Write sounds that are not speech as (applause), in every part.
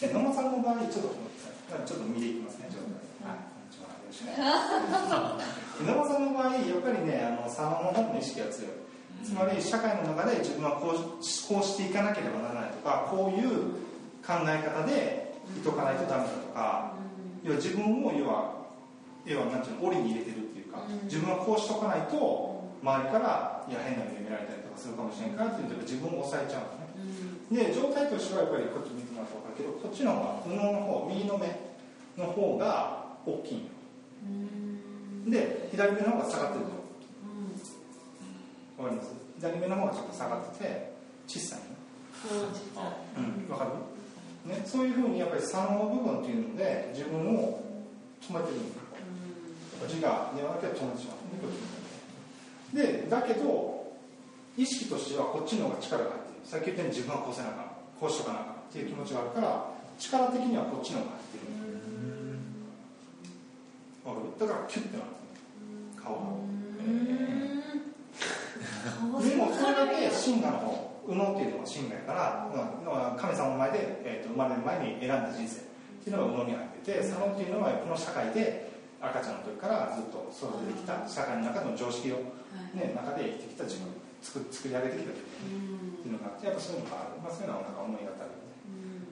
で野間さんの場合ちょっとちょっと見ていきますね状態。はい。こんにちは。野間さんの場合やっぱりねあの左脳の方の意識が強い。つまり社会の中で自分はこうこうしていかなければならないとかこういう考え方でいとかないとダメだとか、要は自分を要は要はなんていうの檻に入れてるっていうか、自分はこうしとかないと周りからいや変な目で見られたりとかするかもしれんからっていうと自分を抑えちゃうんですね、で状態としてはやっぱりこっち見てもらうと分かるけどこっちの方が右脳の方右の目の方が大きいで左目の方が下がってるとわかります？左目の方がちょっと下がってて小さいねうん。わかる？ね、そういうふうにやっぱり三の部分っていうので自分を止めてるんですこっちがではなくて止めてしまうでだけど意識としてはこっちの方が力が入るさっき言ったように自分はこうせなあかんこうしとかなあかんっていう気持ちがあるから力的にはこっちの方が入ってるわかるだからキュッてなる顔が、でもそれだけ真我の方右脳っていうのが真我やから、まあ、神様の前で、えーと、生まれる前に選んだ人生。っていうのが右脳に入ってて左脳っていうのはこの社会で赤ちゃんの時からずっと育ててきた社会の中の常識を、ね、中で生きてきた自分。作作り上げてきたっていうのがあってやっぱそういうのがある、まあ、そういうのはなんか思い当た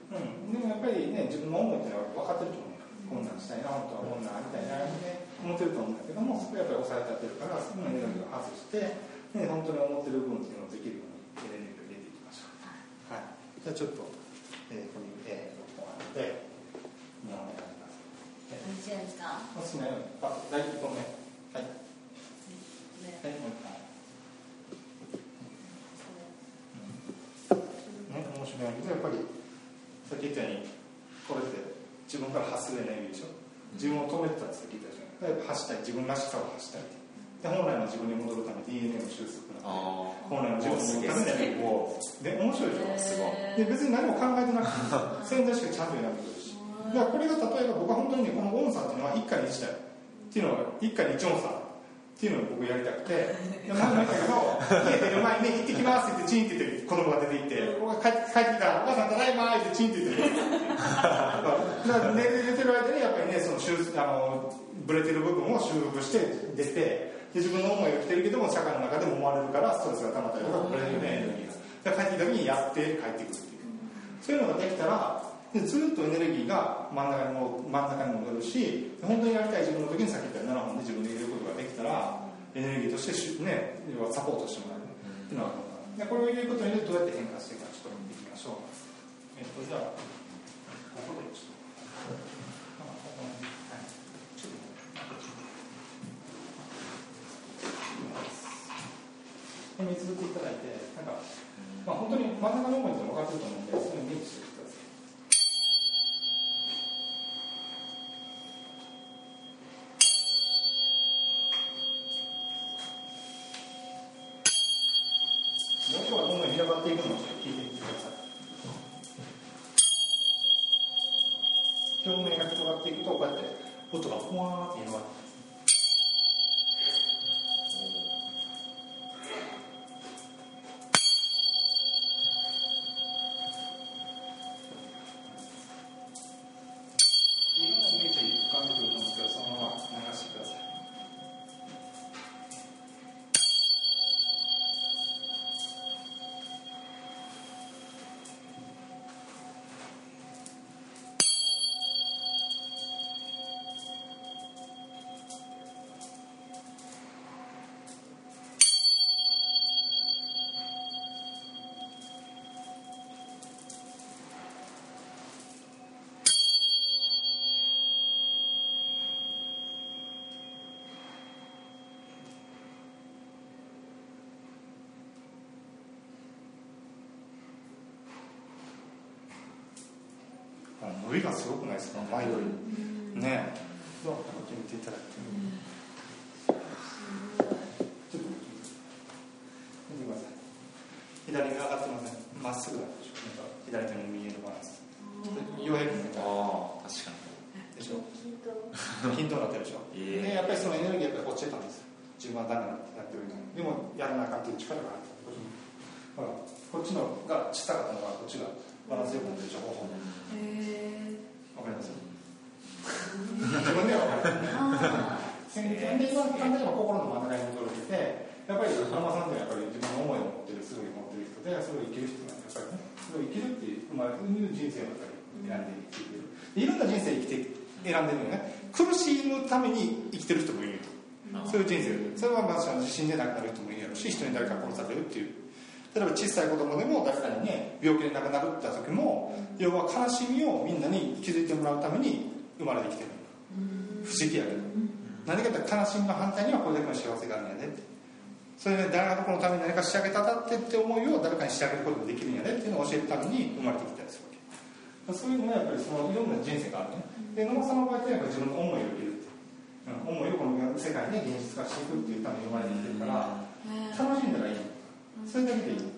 うん、でもやっぱりね自分の思いっていうのは分かってると思うこんなんしたいな本当はこんなんみたいな、ね、思ってると思うんだけどもそこはやっぱり抑えてやってるからそのエネルギーを外して、ね、本当に思ってる部分っていうのをできるようにエネルギーじゃあちょっと、えー、ここに、えー、録音あるので、日本語ます。何時ですか？おすすめあ、第1本目。はい。はい、もう一回。ね、面白いけど、やっぱり、さっき言ったように、これって自分から発するエネルギーでしょ？自分を止めてたって言ったじゃん。走ったい、自分らしさを走ったい。で本来の自分に戻るため DNA の収束本来の自分のためにこうで。面白いでしょ？で別に何も考えてなくて潜在意識ちゃんと選んでくるし。だからこれが例えば僕は本当にねこの音差っていうのは一家に一台っていうのは一家に一音差っていうのを僕やりたくて。前も言ったけど家出る前に、ね「行ってきます」ってチンって言って子供が出て行って帰ってきたら「お母さんただいま」ってチンって言ってだから寝てる間にやっぱりねそのあのブレてる部分を修復して出てで自分の思いが来てるけども社会の中でも思われるからストレスが溜まったりとかこれだけねエネルギーが帰ってきた時にやって帰ってくるっていう。そういうのができたらでずっとエネルギーが真ん中にも真ん中に戻るし本当にやりたい自分の時にさっき言った7本で自分で入れることがで。きたらエネルギーとしてね要はサポートしてもらえる。っていうのがでこれを入れることによってどうやって変化していくかちょっと見ていきましょう。えっとじゃあここでちょっと。見つめていただいて、なんか、まあ、本当に真ん中の思いって分かってると思うんで、それを認知してください。音がどんどん広がっていくのを聞いてみてください。表面が広がっていくと、こうやって音がふわーっていうのが。びがすごくないですか前より。ね。どうこっち見ていただいて、ちょっと見てください左が上がってませんまっす。ぐ左手の右のバランス。確かにでしょ？均等に。なってるでしょ、えー、でやっぱりそのエネルギーやっぱり落ちてたんです自分はダメだってやってるのでもやらなかったいう力がある。ほらこっちのが小さかったのがこっちがバランスよくでしょ方法わかります？自分ではわかります簡単にえば心の真ん中に驚いててやっぱり横浜さんってやっぱり自分の思いを持ってるすぐに持ってる人でそれを生きる人なんでやっぱりねそれを生きるっていう、まあ、人生をやっぱり選んで生きてる、いろんな人生生きて選んでるよね。苦しむために生きてる人もいると、そういう人生。それはまあ死んで亡くなる人もいるやろし人に誰か殺されるっていう例えば小さい子供でも誰かにね病気で亡くなるって時も要は悲しみをみんなに気づいてもらうために生まれてきてる。不思議やけど。何かって悲しみの反対にはこれだけの幸せがあるんやでって。それで誰がこのために何か仕上げただってって思いを誰かに仕上げることもできるんやでっていうのを教えるために生まれてきたりするわけ。そういうのはやっぱりそのいろんな人生があるね。で野間さんの場合ってやっぱ自分の思いを生きる思いをこの世界で現実化していくっていうために生まれてきてるから楽しんだらいいそれだけでいい。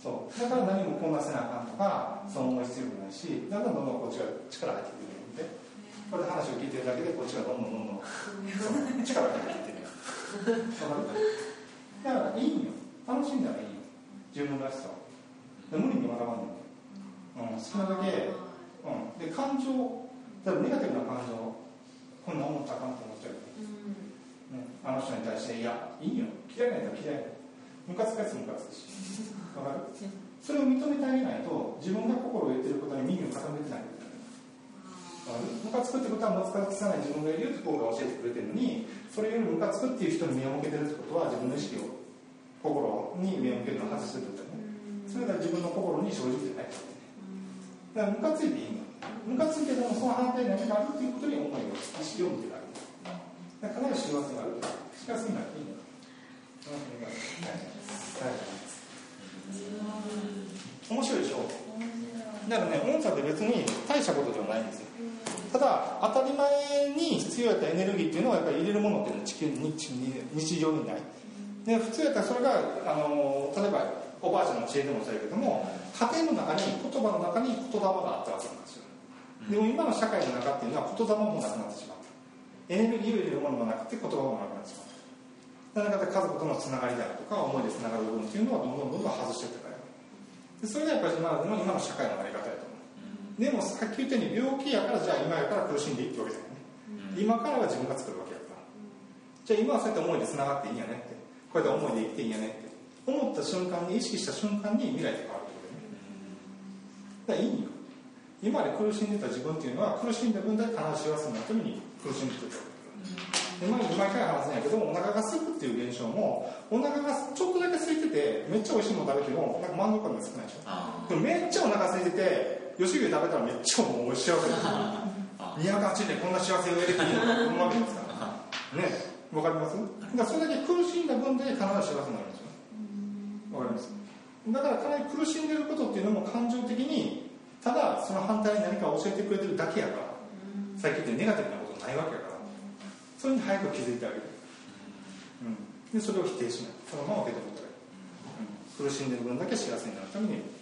そう。だから何もこんなせなあかんとかその思い必要もないしだんだんどんどんこっちが力入ってくるんでこれで話を聞いてるだけでこっちがどんどんどんどん力が入ってきてるわかるだからいいよ。楽しんだらいいよ。自分らしさを。無理に学ばんでも、うん、好きなだけ、うん、で感情例えばネガティブな感情こんな思ったらあかんと思っちゃう、うん、ね、あの人に対していやいいよ。嫌いな人は嫌いムカつくやつムカつくし。わかる？それを認めてあげないと自分が心を言ってることに耳を傾けてない。ムカつくってことはムカつかない自分がいるよって心が教えてくれてるのにそれよりムカつくっていう人に目を向けてるってことは自分の意識を心に目を向けるのを外してるってことだね。それが自分の心に正直じゃないだからムカついていいんだ。ムカついてでもその反対に何があるっていうことに思いを意識を向けられる。だから必ず幸せがある。幸せになっていいんだ面白いでしょだからね音差って別に大したことではないんですよ。ただ当たり前に必要やったエネルギーっていうのはやっぱり入れるものっていうのは地球に日常にない。で普通やったらそれがあの例えばおばあちゃんの知恵でもそうやけども家庭の中に言葉の中に言霊があったわけなんですよ。でも今の社会の中っていうのは言霊もなくなってしまったエネルギーを入れるものもなくて言葉もなくなってしまっただから家族とのつながりであるとか思いでつながる部分っていうのはどんどんどんどん外していったでそれがやっぱり今の今の社会のあり方やとでもさっき言ったように病気やからじゃあ今やから苦しんでいくわけじゃないね、今からは自分が作るわけやから。じゃあ今はそうやって思いでつながっていいんやねって。こうやって思いで生きていいんやねって。思った瞬間に意識した瞬間に未来って変わるってことだよね。だからいいよ。今まで苦しんでた自分っていうのは苦しんだ分だけ必ず幸せになるために苦しんでたわけで毎回話すんやけどお腹が空くっていう現象もお腹がちょっとだけ空いててめっちゃ美味しいもの食べてもなんか満足感が少ないでしょ。でもめっちゃお腹空いてて吉牛食べたらめっちゃもう幸せです208 (laughs) でこんな幸せを得れていいのか思うわけですから。(laughs) ねわかります？だからそれだけ苦しんだ分で必ず幸せになるんですよ。わかります？だからかなり苦しんでることっていうのも感情的にただその反対に何か教えてくれてるだけやからさっき言ったネガティブなことないわけやからそれに早く気づいてあげる、うん、でそれを否定しない。そのまま受け止めてあげる、うん、苦しんでる分だけ幸せになるために